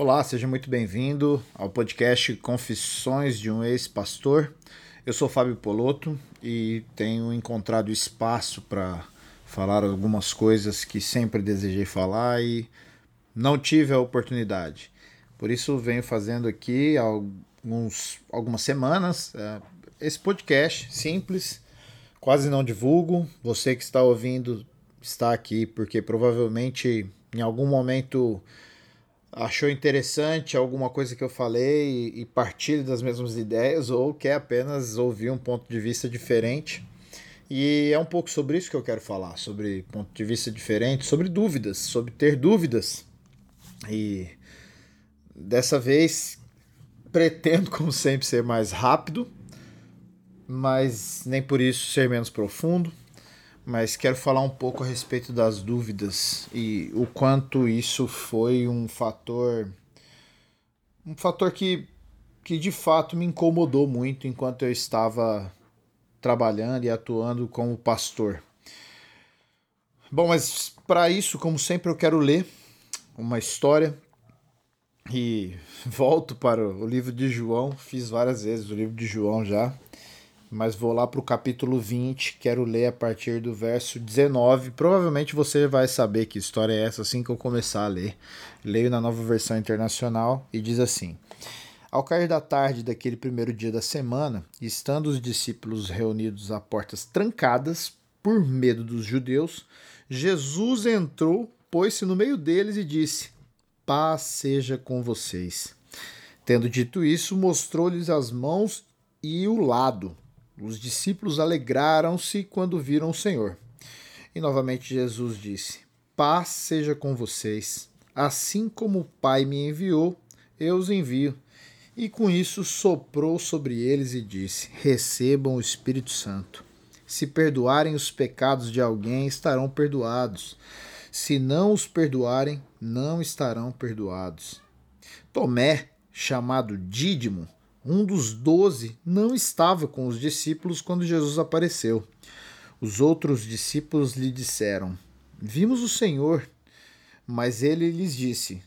Olá, seja muito bem-vindo ao podcast Confissões de um Ex-Pastor. Eu sou Fábio Poloto e tenho encontrado espaço para falar algumas coisas que sempre desejei falar e não tive a oportunidade. Por isso venho fazendo aqui alguns, algumas semanas é, esse podcast simples, quase não divulgo. Você que está ouvindo está aqui porque provavelmente em algum momento achou interessante alguma coisa que eu falei e, partilha das mesmas ideias ou quer apenas ouvir um ponto de vista diferente. E é um pouco sobre isso que eu quero falar, sobre ponto de vista diferente, sobre dúvidas, sobre ter dúvidas. E dessa vez pretendo, como sempre, ser mais rápido, mas nem por isso ser menos profundo mas quero falar um pouco a respeito das dúvidas e o quanto isso foi um fator um fator que que de fato me incomodou muito enquanto eu estava trabalhando e atuando como pastor. Bom, mas para isso, como sempre, eu quero ler uma história e volto para o livro de João. Fiz várias vezes o livro de João já mas vou lá para o capítulo 20, quero ler a partir do verso 19. Provavelmente você vai saber que história é essa assim que eu começar a ler. Leio na nova versão internacional e diz assim: Ao cair da tarde daquele primeiro dia da semana, estando os discípulos reunidos a portas trancadas, por medo dos judeus, Jesus entrou, pôs-se no meio deles e disse: Paz seja com vocês. Tendo dito isso, mostrou-lhes as mãos e o lado. Os discípulos alegraram-se quando viram o Senhor. E novamente Jesus disse: Paz seja com vocês. Assim como o Pai me enviou, eu os envio. E com isso soprou sobre eles e disse: Recebam o Espírito Santo. Se perdoarem os pecados de alguém, estarão perdoados. Se não os perdoarem, não estarão perdoados. Tomé, chamado Dídimo, um dos doze, não estava com os discípulos quando Jesus apareceu. Os outros discípulos lhe disseram: Vimos o Senhor. Mas ele lhes disse: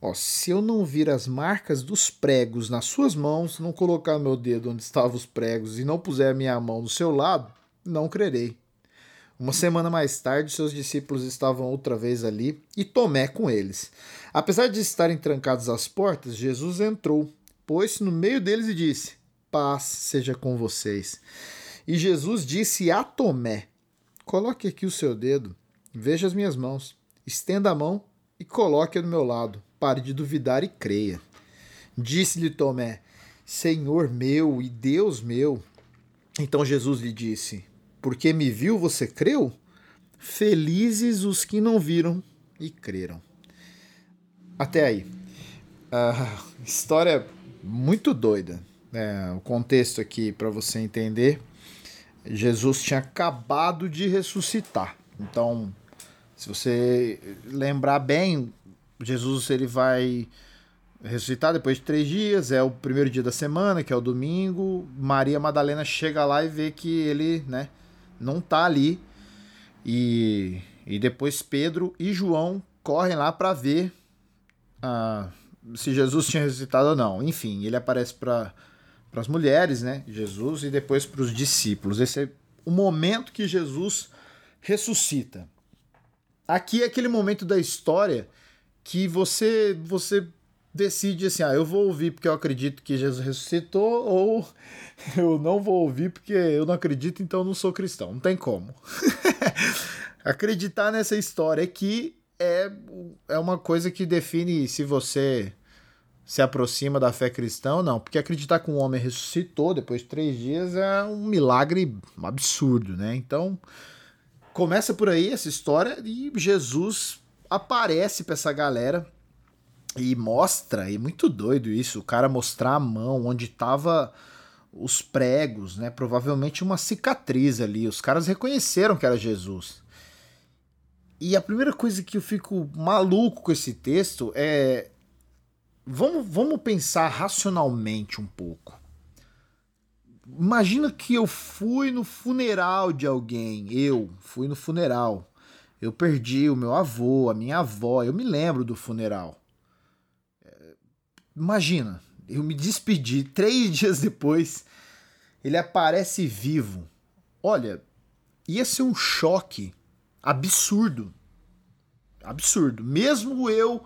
oh, Se eu não vir as marcas dos pregos nas suas mãos, não colocar meu dedo onde estavam os pregos e não puser a minha mão no seu lado, não crerei. Uma semana mais tarde, seus discípulos estavam outra vez ali e Tomé com eles. Apesar de estarem trancados as portas, Jesus entrou pôs-se no meio deles e disse: Paz seja com vocês. E Jesus disse a Tomé: Coloque aqui o seu dedo, veja as minhas mãos, estenda a mão e coloque-a do meu lado. Pare de duvidar e creia. Disse-lhe Tomé: Senhor meu e Deus meu. Então Jesus lhe disse: Porque me viu, você creu? Felizes os que não viram e creram. Até aí. Uh, história muito doida. É, o contexto aqui para você entender: Jesus tinha acabado de ressuscitar. Então, se você lembrar bem, Jesus ele vai ressuscitar depois de três dias, é o primeiro dia da semana, que é o domingo. Maria Madalena chega lá e vê que ele né, não tá ali. E, e depois Pedro e João correm lá para ver. Uh, se Jesus tinha ressuscitado ou não. Enfim, ele aparece para as mulheres, né? Jesus, e depois para os discípulos. Esse é o momento que Jesus ressuscita. Aqui é aquele momento da história que você você decide assim, ah, eu vou ouvir porque eu acredito que Jesus ressuscitou ou eu não vou ouvir porque eu não acredito, então eu não sou cristão. Não tem como. Acreditar nessa história aqui é, é uma coisa que define se você se aproxima da fé cristã ou não. Porque acreditar que um homem ressuscitou depois de três dias é um milagre absurdo, né? Então, começa por aí essa história e Jesus aparece para essa galera e mostra, e muito doido isso, o cara mostrar a mão onde tava os pregos, né? Provavelmente uma cicatriz ali. Os caras reconheceram que era Jesus. E a primeira coisa que eu fico maluco com esse texto é. Vamos, vamos pensar racionalmente um pouco. Imagina que eu fui no funeral de alguém. Eu fui no funeral. Eu perdi o meu avô, a minha avó. Eu me lembro do funeral. É, imagina, eu me despedi, três dias depois, ele aparece vivo. Olha, ia ser um choque absurdo. Absurdo. Mesmo eu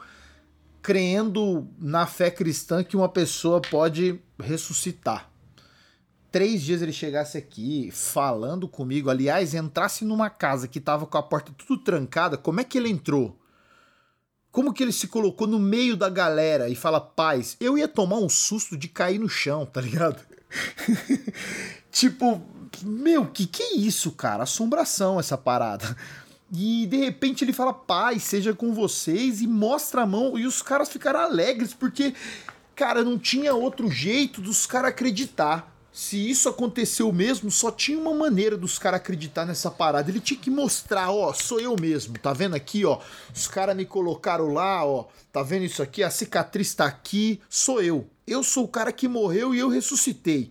crendo na fé cristã que uma pessoa pode ressuscitar. Três dias ele chegasse aqui falando comigo, aliás, entrasse numa casa que tava com a porta tudo trancada, como é que ele entrou? Como que ele se colocou no meio da galera e fala paz? Eu ia tomar um susto de cair no chão, tá ligado? tipo, meu, que que é isso, cara? Assombração essa parada. E de repente ele fala, paz, seja com vocês, e mostra a mão, e os caras ficaram alegres, porque, cara, não tinha outro jeito dos caras acreditar. Se isso aconteceu mesmo, só tinha uma maneira dos caras acreditar nessa parada. Ele tinha que mostrar, ó, sou eu mesmo, tá vendo aqui, ó? Os caras me colocaram lá, ó, tá vendo isso aqui? A cicatriz tá aqui, sou eu. Eu sou o cara que morreu e eu ressuscitei.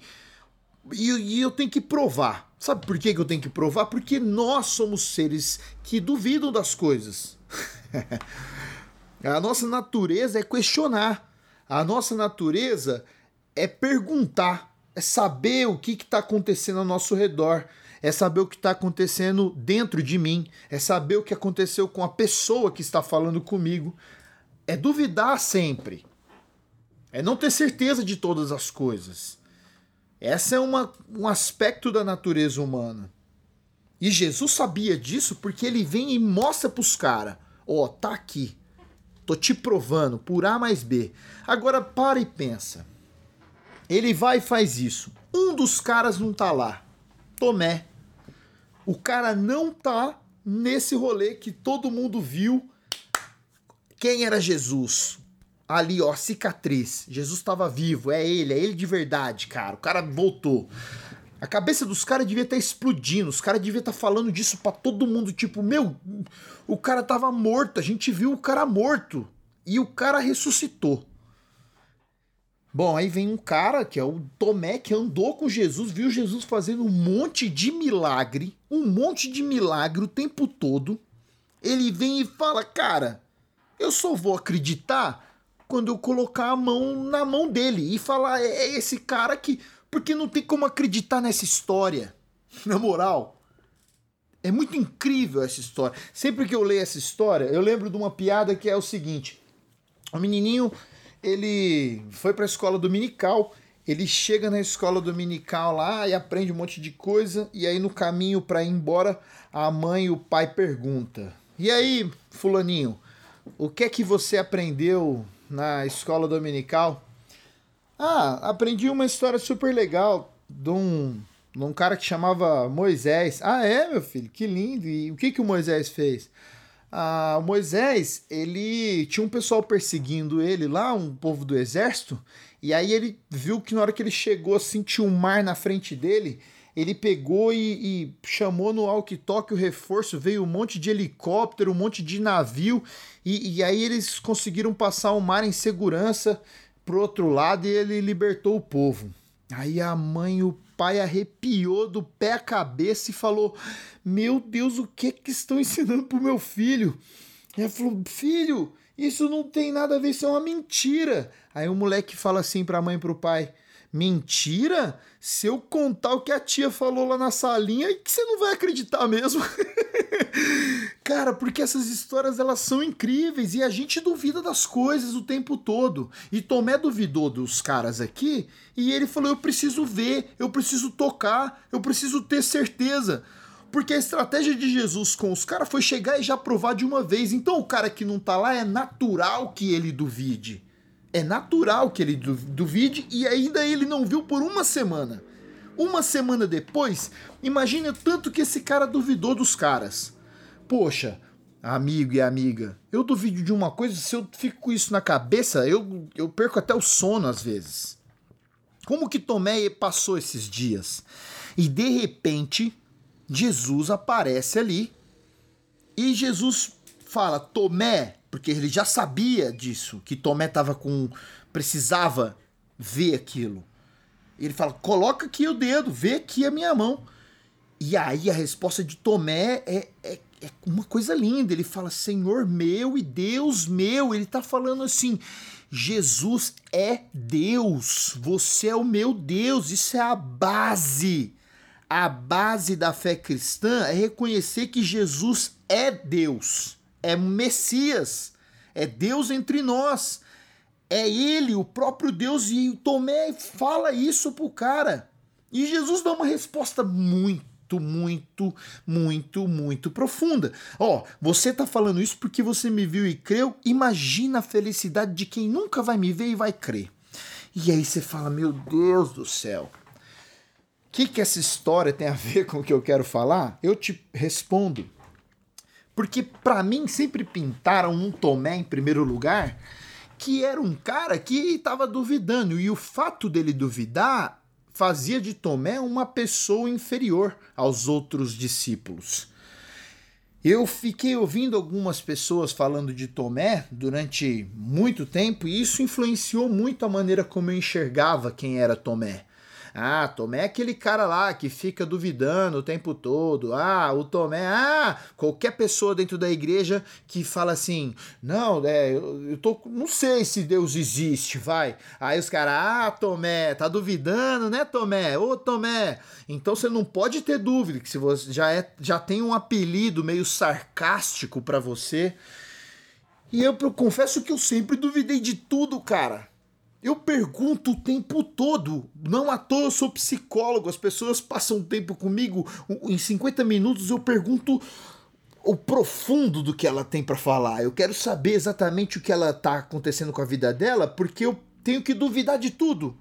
E, e eu tenho que provar. Sabe por que, que eu tenho que provar? Porque nós somos seres que duvidam das coisas. a nossa natureza é questionar. A nossa natureza é perguntar, é saber o que está acontecendo ao nosso redor, é saber o que está acontecendo dentro de mim, é saber o que aconteceu com a pessoa que está falando comigo. É duvidar sempre. É não ter certeza de todas as coisas. Essa é uma, um aspecto da natureza humana. E Jesus sabia disso porque ele vem e mostra para os caras: ó, oh, tá aqui. Tô te provando por A mais B. Agora para e pensa. Ele vai e faz isso. Um dos caras não tá lá. Tomé. O cara não tá nesse rolê que todo mundo viu. Quem era Jesus? Ali, ó, cicatriz. Jesus estava vivo, é ele, é ele de verdade, cara. O cara voltou. A cabeça dos caras devia estar tá explodindo, os caras deviam estar tá falando disso para todo mundo, tipo, meu, o cara tava morto, a gente viu o cara morto e o cara ressuscitou. Bom, aí vem um cara que é o Tomé que andou com Jesus, viu Jesus fazendo um monte de milagre, um monte de milagre o tempo todo. Ele vem e fala: "Cara, eu só vou acreditar quando eu colocar a mão na mão dele e falar: é, é esse cara que. Porque não tem como acreditar nessa história. Na moral. É muito incrível essa história. Sempre que eu leio essa história, eu lembro de uma piada que é o seguinte: o menininho ele foi para a escola dominical. Ele chega na escola dominical lá e aprende um monte de coisa. E aí, no caminho para ir embora, a mãe e o pai pergunta: E aí, Fulaninho, o que é que você aprendeu na escola dominical. Ah, aprendi uma história super legal de um, de um cara que chamava Moisés. Ah, é, meu filho? Que lindo! E o que, que o Moisés fez? Ah, o Moisés, ele tinha um pessoal perseguindo ele lá, um povo do exército, e aí ele viu que na hora que ele chegou tinha um mar na frente dele, ele pegou e, e chamou no walkie-talkie o reforço, veio um monte de helicóptero, um monte de navio, e, e aí eles conseguiram passar o mar em segurança pro outro lado e ele libertou o povo. Aí a mãe e o pai arrepiou do pé à cabeça e falou: Meu Deus, o que que estão ensinando pro meu filho? E ela falou: Filho, isso não tem nada a ver, isso é uma mentira. Aí o moleque fala assim pra mãe e pro pai: Mentira? Se eu contar o que a tia falou lá na salinha, que você não vai acreditar mesmo. Cara, porque essas histórias elas são incríveis e a gente duvida das coisas o tempo todo. E Tomé duvidou dos caras aqui e ele falou: "Eu preciso ver, eu preciso tocar, eu preciso ter certeza". Porque a estratégia de Jesus com os caras foi chegar e já provar de uma vez. Então o cara que não tá lá é natural que ele duvide. É natural que ele duvide e ainda ele não viu por uma semana. Uma semana depois, imagina tanto que esse cara duvidou dos caras. Poxa, amigo e amiga, eu duvido de uma coisa, se eu fico com isso na cabeça, eu, eu perco até o sono às vezes. Como que Tomé passou esses dias? E de repente, Jesus aparece ali e Jesus fala: Tomé, porque ele já sabia disso, que Tomé tava com precisava ver aquilo. Ele fala: "Coloca aqui o dedo, vê aqui a minha mão". E aí a resposta de Tomé é, é, é uma coisa linda. Ele fala Senhor meu e Deus meu. Ele está falando assim: Jesus é Deus, você é o meu Deus. Isso é a base. A base da fé cristã é reconhecer que Jesus é Deus, é Messias, é Deus entre nós. É ele, o próprio Deus, e Tomé fala isso pro cara. E Jesus dá uma resposta muito muito, muito, muito profunda. Ó, oh, você tá falando isso porque você me viu e creu. Imagina a felicidade de quem nunca vai me ver e vai crer. E aí você fala, meu Deus do céu. O que, que essa história tem a ver com o que eu quero falar? Eu te respondo. Porque para mim sempre pintaram um Tomé em primeiro lugar que era um cara que estava duvidando. E o fato dele duvidar fazia de Tomé uma pessoa inferior aos outros discípulos. Eu fiquei ouvindo algumas pessoas falando de Tomé durante muito tempo e isso influenciou muito a maneira como eu enxergava quem era Tomé. Ah, Tomé é aquele cara lá que fica duvidando o tempo todo. Ah, o Tomé, ah, qualquer pessoa dentro da igreja que fala assim: não, é, eu, eu tô, não sei se Deus existe, vai. Aí os caras, ah, Tomé, tá duvidando, né, Tomé? Ô, Tomé. Então você não pode ter dúvida que se você já, é, já tem um apelido meio sarcástico para você. E eu, eu confesso que eu sempre duvidei de tudo, cara. Eu pergunto o tempo todo. Não à toa eu sou psicólogo. As pessoas passam tempo comigo. Em 50 minutos eu pergunto o profundo do que ela tem para falar. Eu quero saber exatamente o que ela tá acontecendo com a vida dela, porque eu tenho que duvidar de tudo.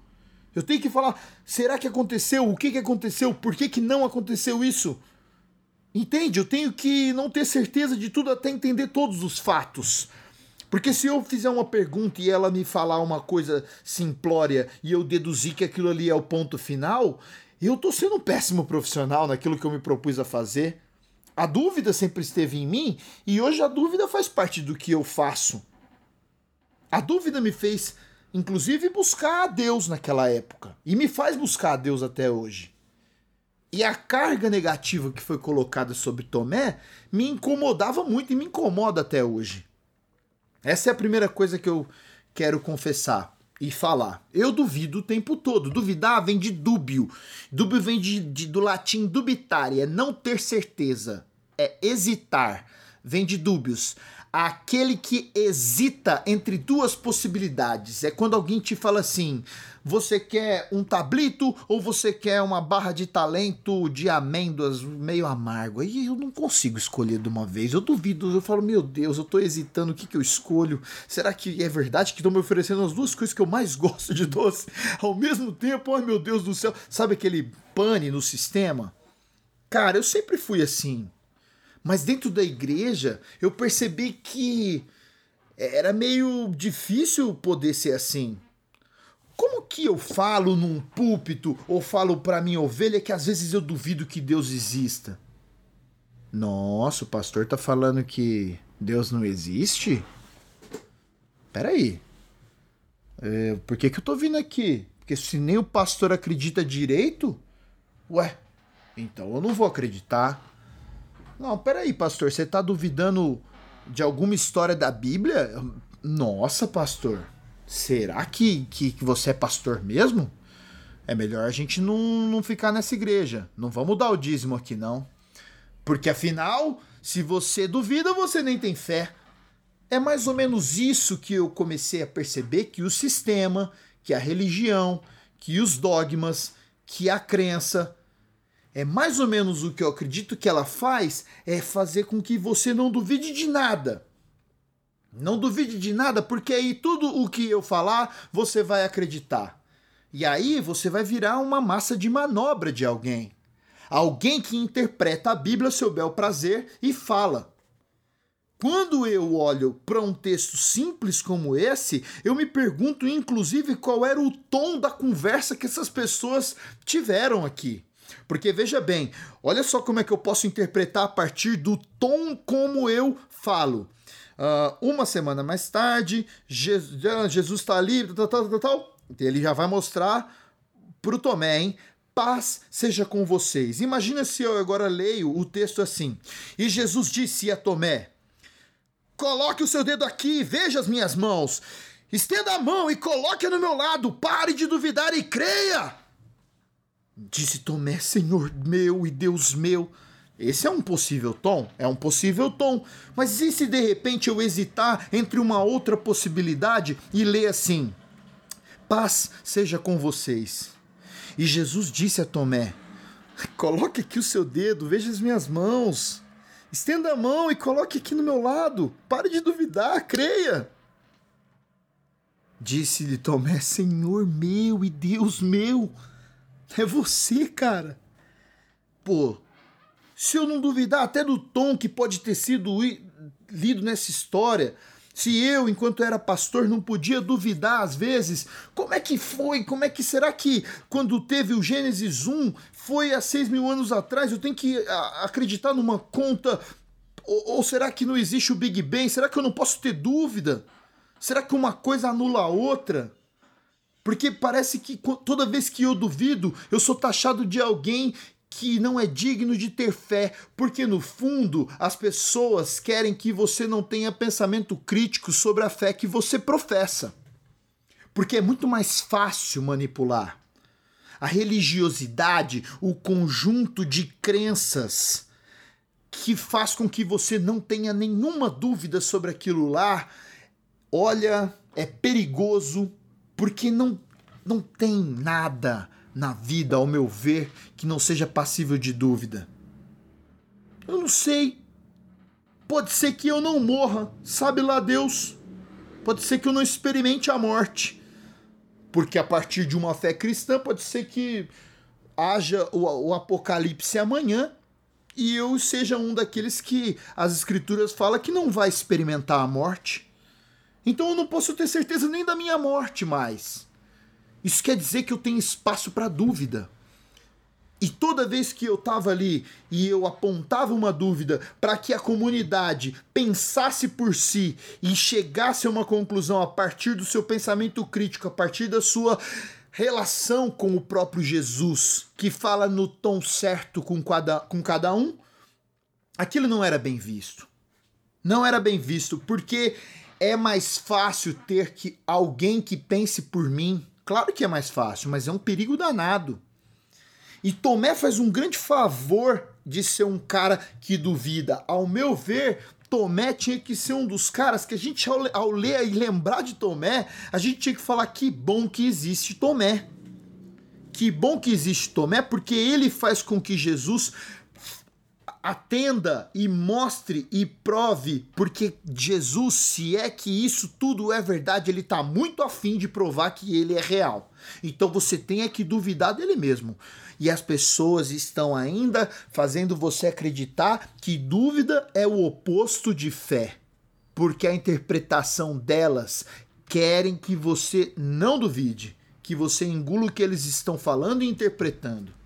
Eu tenho que falar, será que aconteceu? O que, que aconteceu? Por que, que não aconteceu isso? Entende? Eu tenho que não ter certeza de tudo até entender todos os fatos. Porque se eu fizer uma pergunta e ela me falar uma coisa simplória e eu deduzir que aquilo ali é o ponto final, eu tô sendo um péssimo profissional naquilo que eu me propus a fazer. A dúvida sempre esteve em mim e hoje a dúvida faz parte do que eu faço. A dúvida me fez, inclusive, buscar a Deus naquela época e me faz buscar a Deus até hoje. E a carga negativa que foi colocada sobre Tomé me incomodava muito e me incomoda até hoje. Essa é a primeira coisa que eu quero confessar e falar. Eu duvido o tempo todo. Duvidar vem de dúbio. Dúbio vem de, de, do latim dubitare, é não ter certeza, é hesitar. Vem de dúbios aquele que hesita entre duas possibilidades. É quando alguém te fala assim: você quer um tablito ou você quer uma barra de talento de amêndoas meio amargo? Aí eu não consigo escolher de uma vez. Eu duvido, eu falo: meu Deus, eu tô hesitando, o que, que eu escolho? Será que é verdade que estão me oferecendo as duas coisas que eu mais gosto de doce ao mesmo tempo? Ai meu Deus do céu, sabe aquele pane no sistema? Cara, eu sempre fui assim. Mas dentro da igreja, eu percebi que era meio difícil poder ser assim. Como que eu falo num púlpito ou falo para minha ovelha que às vezes eu duvido que Deus exista? Nossa, o pastor tá falando que Deus não existe? Peraí. É, por que, que eu tô vindo aqui? Porque se nem o pastor acredita direito, ué, então eu não vou acreditar. Não, peraí, pastor, você está duvidando de alguma história da Bíblia? Nossa, pastor, será que, que, que você é pastor mesmo? É melhor a gente não, não ficar nessa igreja. Não vamos dar o dízimo aqui, não. Porque afinal, se você duvida, você nem tem fé. É mais ou menos isso que eu comecei a perceber que o sistema, que a religião, que os dogmas, que a crença é mais ou menos o que eu acredito que ela faz é fazer com que você não duvide de nada. Não duvide de nada, porque aí tudo o que eu falar você vai acreditar. E aí você vai virar uma massa de manobra de alguém. Alguém que interpreta a Bíblia a seu bel prazer e fala. Quando eu olho para um texto simples como esse, eu me pergunto inclusive qual era o tom da conversa que essas pessoas tiveram aqui. Porque veja bem, olha só como é que eu posso interpretar a partir do tom como eu falo. Uh, uma semana mais tarde, Jesus está ali, tal, tal, tal, tal. Ele já vai mostrar pro Tomé, hein? paz seja com vocês. Imagina se eu agora leio o texto assim. E Jesus disse a Tomé: Coloque o seu dedo aqui, veja as minhas mãos. Estenda a mão e coloque no meu lado. Pare de duvidar e creia. Disse Tomé: Senhor meu e Deus meu. Esse é um possível tom, é um possível tom. Mas e se de repente eu hesitar entre uma outra possibilidade e ler assim: Paz seja com vocês. E Jesus disse a Tomé: Coloque aqui o seu dedo, veja as minhas mãos. Estenda a mão e coloque aqui no meu lado. Pare de duvidar, creia. Disse-lhe Tomé: Senhor meu e Deus meu. É você, cara. Pô, se eu não duvidar até do tom que pode ter sido lido nessa história, se eu, enquanto era pastor, não podia duvidar às vezes, como é que foi? Como é que será que quando teve o Gênesis 1 foi há seis mil anos atrás? Eu tenho que acreditar numa conta? Ou, ou será que não existe o Big Bang? Será que eu não posso ter dúvida? Será que uma coisa anula a outra? Porque parece que toda vez que eu duvido, eu sou taxado de alguém que não é digno de ter fé, porque no fundo as pessoas querem que você não tenha pensamento crítico sobre a fé que você professa. Porque é muito mais fácil manipular. A religiosidade, o conjunto de crenças que faz com que você não tenha nenhuma dúvida sobre aquilo lá, olha, é perigoso porque não, não tem nada na vida, ao meu ver, que não seja passível de dúvida? Eu não sei. Pode ser que eu não morra, sabe lá Deus. Pode ser que eu não experimente a morte. Porque a partir de uma fé cristã, pode ser que haja o, o apocalipse amanhã e eu seja um daqueles que as escrituras falam que não vai experimentar a morte. Então eu não posso ter certeza nem da minha morte mais. Isso quer dizer que eu tenho espaço para dúvida. E toda vez que eu estava ali e eu apontava uma dúvida para que a comunidade pensasse por si e chegasse a uma conclusão a partir do seu pensamento crítico, a partir da sua relação com o próprio Jesus, que fala no tom certo com cada, com cada um, aquilo não era bem visto. Não era bem visto porque é mais fácil ter que alguém que pense por mim Claro que é mais fácil, mas é um perigo danado. E Tomé faz um grande favor de ser um cara que duvida. Ao meu ver, Tomé tinha que ser um dos caras que a gente, ao, ao ler e lembrar de Tomé, a gente tinha que falar que bom que existe Tomé. Que bom que existe Tomé, porque ele faz com que Jesus atenda e mostre e prove, porque Jesus, se é que isso tudo é verdade, ele está muito afim de provar que ele é real. Então você tem que duvidar dele mesmo. E as pessoas estão ainda fazendo você acreditar que dúvida é o oposto de fé, porque a interpretação delas querem que você não duvide, que você engula o que eles estão falando e interpretando.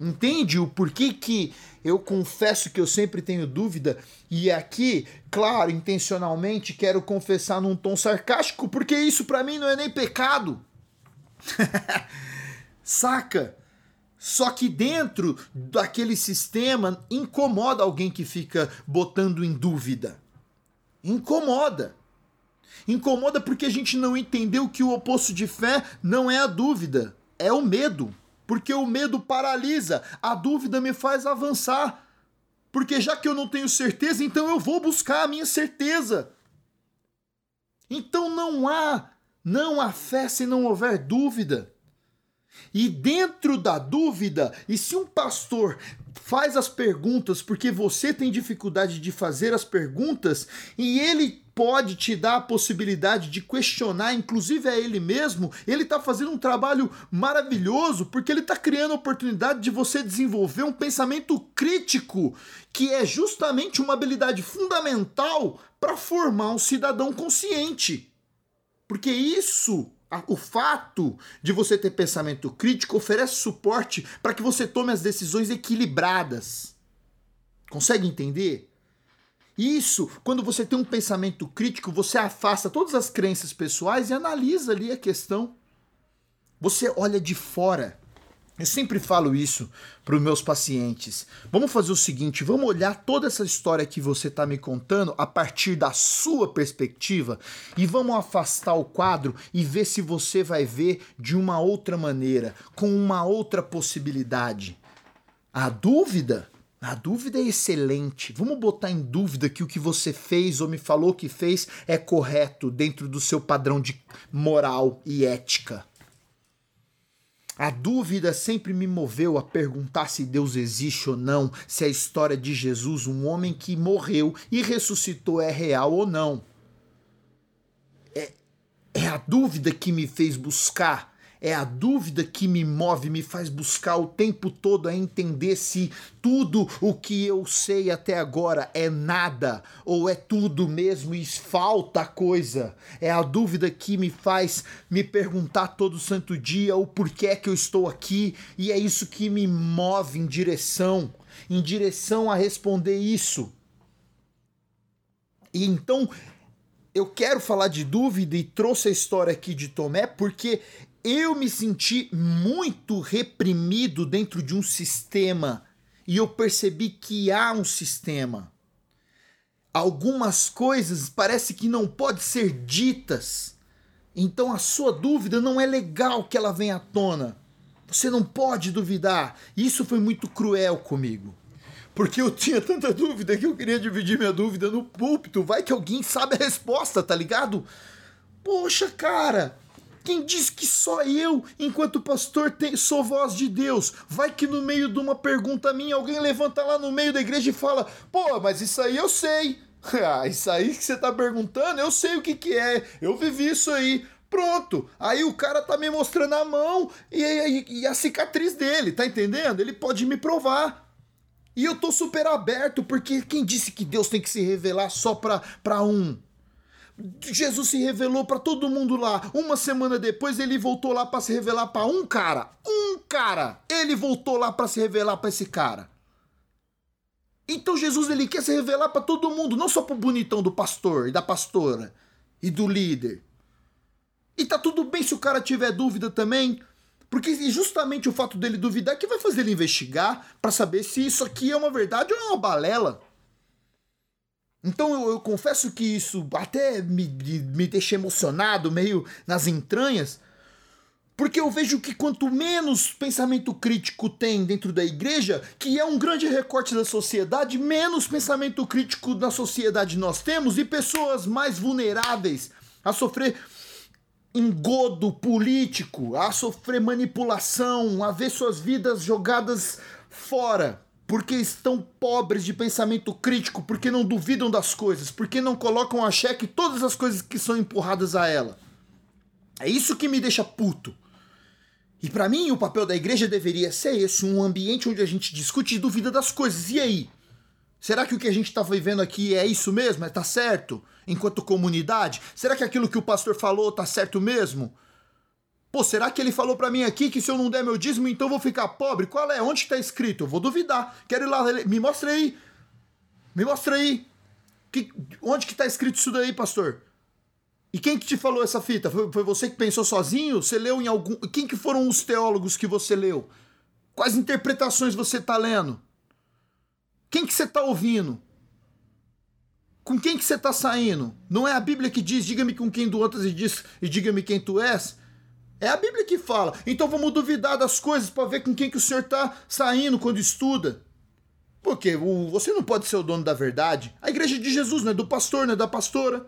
Entende o porquê que eu confesso que eu sempre tenho dúvida e aqui, claro, intencionalmente quero confessar num tom sarcástico, porque isso para mim não é nem pecado. Saca? Só que dentro daquele sistema incomoda alguém que fica botando em dúvida. Incomoda. Incomoda porque a gente não entendeu que o oposto de fé não é a dúvida, é o medo porque o medo paralisa, a dúvida me faz avançar. Porque já que eu não tenho certeza, então eu vou buscar a minha certeza. Então não há, não há fé se não houver dúvida. E dentro da dúvida, e se um pastor faz as perguntas porque você tem dificuldade de fazer as perguntas e ele pode te dar a possibilidade de questionar, inclusive a ele mesmo, ele está fazendo um trabalho maravilhoso porque ele está criando a oportunidade de você desenvolver um pensamento crítico, que é justamente uma habilidade fundamental para formar um cidadão consciente. Porque isso o fato de você ter pensamento crítico oferece suporte para que você tome as decisões equilibradas. Consegue entender? Isso, quando você tem um pensamento crítico, você afasta todas as crenças pessoais e analisa ali a questão. Você olha de fora Eu sempre falo isso para os meus pacientes. Vamos fazer o seguinte: vamos olhar toda essa história que você está me contando a partir da sua perspectiva e vamos afastar o quadro e ver se você vai ver de uma outra maneira, com uma outra possibilidade. A dúvida? A dúvida é excelente. Vamos botar em dúvida que o que você fez ou me falou que fez é correto dentro do seu padrão de moral e ética. A dúvida sempre me moveu a perguntar se Deus existe ou não, se a história de Jesus, um homem que morreu e ressuscitou, é real ou não. É, é a dúvida que me fez buscar é a dúvida que me move, me faz buscar o tempo todo a entender se tudo o que eu sei até agora é nada ou é tudo mesmo e falta coisa. É a dúvida que me faz me perguntar todo santo dia o porquê que eu estou aqui e é isso que me move em direção, em direção a responder isso. E então eu quero falar de dúvida e trouxe a história aqui de Tomé porque eu me senti muito reprimido dentro de um sistema e eu percebi que há um sistema. Algumas coisas parece que não podem ser ditas. Então a sua dúvida não é legal que ela venha à tona. Você não pode duvidar. Isso foi muito cruel comigo. Porque eu tinha tanta dúvida que eu queria dividir minha dúvida no púlpito. Vai que alguém sabe a resposta, tá ligado? Poxa, cara, quem diz que só eu, enquanto pastor, sou voz de Deus? Vai que no meio de uma pergunta minha, alguém levanta lá no meio da igreja e fala: pô, mas isso aí eu sei. ah, isso aí que você tá perguntando, eu sei o que, que é, eu vivi isso aí. Pronto, aí o cara tá me mostrando a mão e, e, e a cicatriz dele, tá entendendo? Ele pode me provar. E eu tô super aberto, porque quem disse que Deus tem que se revelar só pra, pra um? Jesus se revelou para todo mundo lá. Uma semana depois ele voltou lá para se revelar para um cara. Um cara. Ele voltou lá para se revelar para esse cara. Então Jesus ele quer se revelar para todo mundo, não só pro bonitão do pastor e da pastora e do líder. E tá tudo bem se o cara tiver dúvida também, porque justamente o fato dele duvidar é que vai fazer ele investigar para saber se isso aqui é uma verdade ou é uma balela. Então eu, eu, confesso que isso até me, me deixa emocionado, meio nas entranhas, porque eu vejo que quanto menos pensamento crítico tem dentro da igreja, que é um grande recorte da sociedade, menos pensamento crítico na sociedade nós temos e pessoas mais vulneráveis a sofrer engodo político, a sofrer manipulação, a ver suas vidas jogadas fora porque estão pobres de pensamento crítico, porque não duvidam das coisas, porque não colocam a xeque todas as coisas que são empurradas a ela. É isso que me deixa puto. E para mim, o papel da igreja deveria ser esse, um ambiente onde a gente discute e duvida das coisas. E aí? Será que o que a gente está vivendo aqui é isso mesmo? É tá certo? Enquanto comunidade? Será que aquilo que o pastor falou tá certo mesmo? Pô, será que ele falou para mim aqui que se eu não der meu dízimo, então vou ficar pobre? Qual é? Onde está escrito? Eu vou duvidar. Quero ir lá, me mostra aí. Me mostra aí. Que, onde que tá escrito isso daí, pastor? E quem que te falou essa fita? Foi, foi você que pensou sozinho? Você leu em algum. Quem que foram os teólogos que você leu? Quais interpretações você tá lendo? Quem que você tá ouvindo? Com quem que você tá saindo? Não é a Bíblia que diz, diga-me com quem tu andas e diz e diga-me quem tu és? É a Bíblia que fala. Então vamos duvidar das coisas para ver com quem que o senhor está saindo quando estuda. Porque você não pode ser o dono da verdade. A igreja de Jesus não é do pastor, não é da pastora.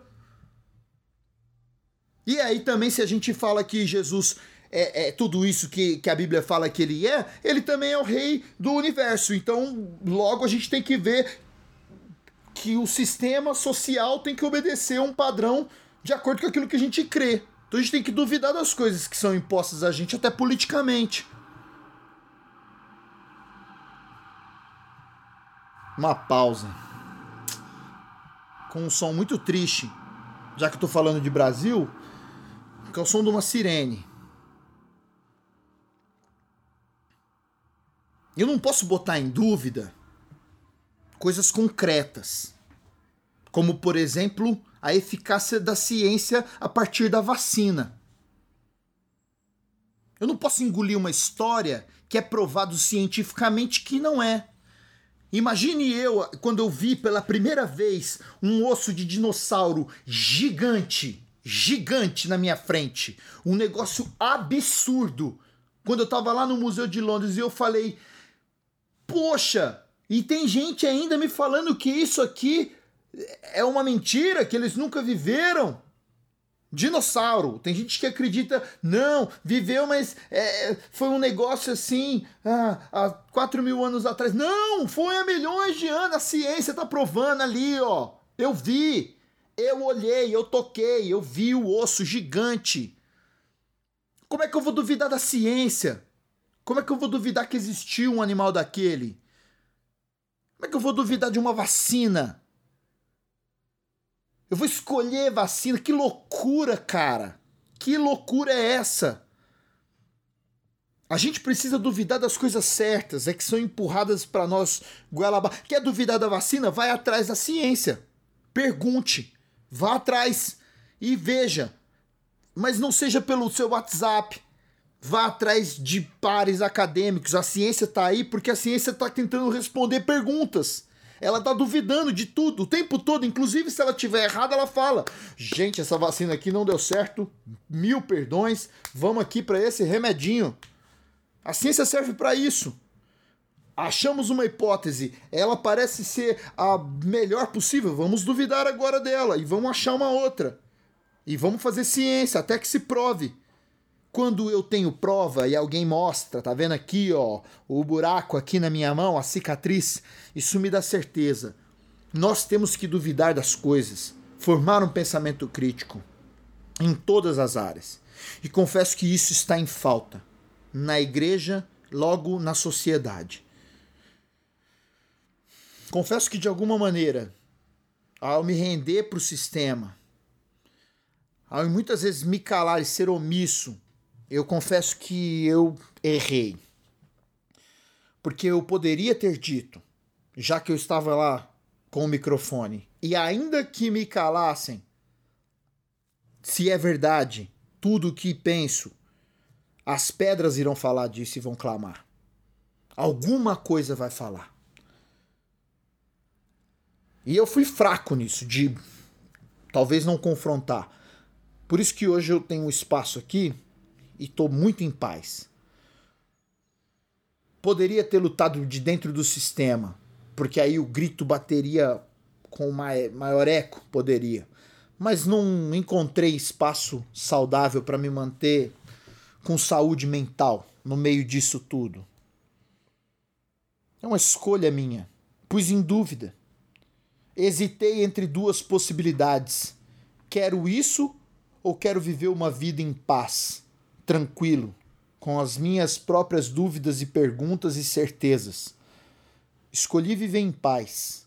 E aí também, se a gente fala que Jesus é, é, tudo isso que, que a Bíblia fala que ele é, ele também é o rei do universo. Então, logo a gente tem que ver que o sistema social tem que obedecer um padrão de acordo com aquilo que a gente crê. Então a gente tem que duvidar das coisas que são impostas a gente, até politicamente. Uma pausa. Com um som muito triste. Já que eu tô falando de Brasil, que é o som de uma sirene. Eu não posso botar em dúvida coisas concretas. Como, por exemplo, a eficácia da ciência a partir da vacina. Eu não posso engolir uma história que é provado cientificamente que não é. Imagine eu, quando eu vi pela primeira vez um osso de dinossauro gigante, gigante na minha frente. Um negócio absurdo. Quando eu tava lá no Museu de Londres e eu falei: Poxa, e tem gente ainda me falando que isso aqui é uma mentira, que eles nunca viveram. Dinossauro. Tem gente que acredita, não, viveu, mas é, foi um negócio assim ah, há 4 mil anos atrás. Não, foi há milhões de anos. A ciência tá provando ali, ó. Eu vi, eu olhei, eu toquei, eu vi o osso gigante. Como é que eu vou duvidar da ciência? Como é que eu vou duvidar que existiu um animal daquele? Como é que eu vou duvidar de uma vacina? Eu vou escolher vacina. Que loucura, cara. Que loucura é essa? A gente precisa duvidar das coisas certas, é que são empurradas para nós goela. Quer duvidar da vacina? Vai atrás da ciência. Pergunte. Vá atrás e veja. Mas não seja pelo seu WhatsApp. Vá atrás de pares acadêmicos. A ciência está aí porque a ciência está tentando responder perguntas. Ela tá duvidando de tudo o tempo todo, inclusive se ela tiver errada, ela fala: "Gente, essa vacina aqui não deu certo. Mil perdões. Vamos aqui para esse remedinho". A ciência serve para isso. Achamos uma hipótese, ela parece ser a melhor possível. Vamos duvidar agora dela e vamos achar uma outra. E vamos fazer ciência até que se prove. Quando eu tenho prova e alguém mostra, tá vendo aqui, ó, o buraco aqui na minha mão, a cicatriz, isso me dá certeza. Nós temos que duvidar das coisas, formar um pensamento crítico em todas as áreas. E confesso que isso está em falta na igreja, logo na sociedade. Confesso que de alguma maneira, ao me render para o sistema, ao muitas vezes me calar e ser omisso eu confesso que eu errei. Porque eu poderia ter dito, já que eu estava lá com o microfone, e ainda que me calassem, se é verdade tudo o que penso, as pedras irão falar disso e vão clamar. Alguma coisa vai falar. E eu fui fraco nisso, de talvez não confrontar. Por isso que hoje eu tenho um espaço aqui e estou muito em paz. Poderia ter lutado de dentro do sistema, porque aí o grito bateria com maior eco, poderia. Mas não encontrei espaço saudável para me manter com saúde mental no meio disso tudo. É uma escolha minha. Pus em dúvida. Hesitei entre duas possibilidades. Quero isso ou quero viver uma vida em paz? Tranquilo, com as minhas próprias dúvidas e perguntas e certezas. Escolhi viver em paz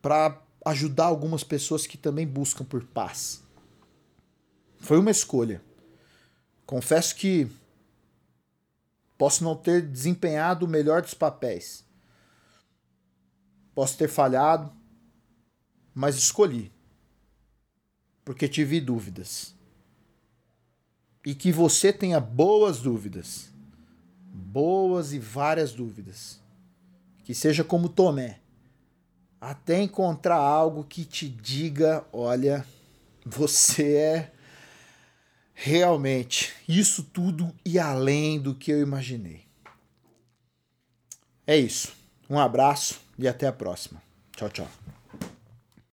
para ajudar algumas pessoas que também buscam por paz. Foi uma escolha. Confesso que posso não ter desempenhado o melhor dos papéis. Posso ter falhado, mas escolhi. Porque tive dúvidas e que você tenha boas dúvidas. Boas e várias dúvidas. Que seja como Tomé. Até encontrar algo que te diga: olha, você é realmente isso tudo e além do que eu imaginei. É isso. Um abraço e até a próxima. Tchau, tchau.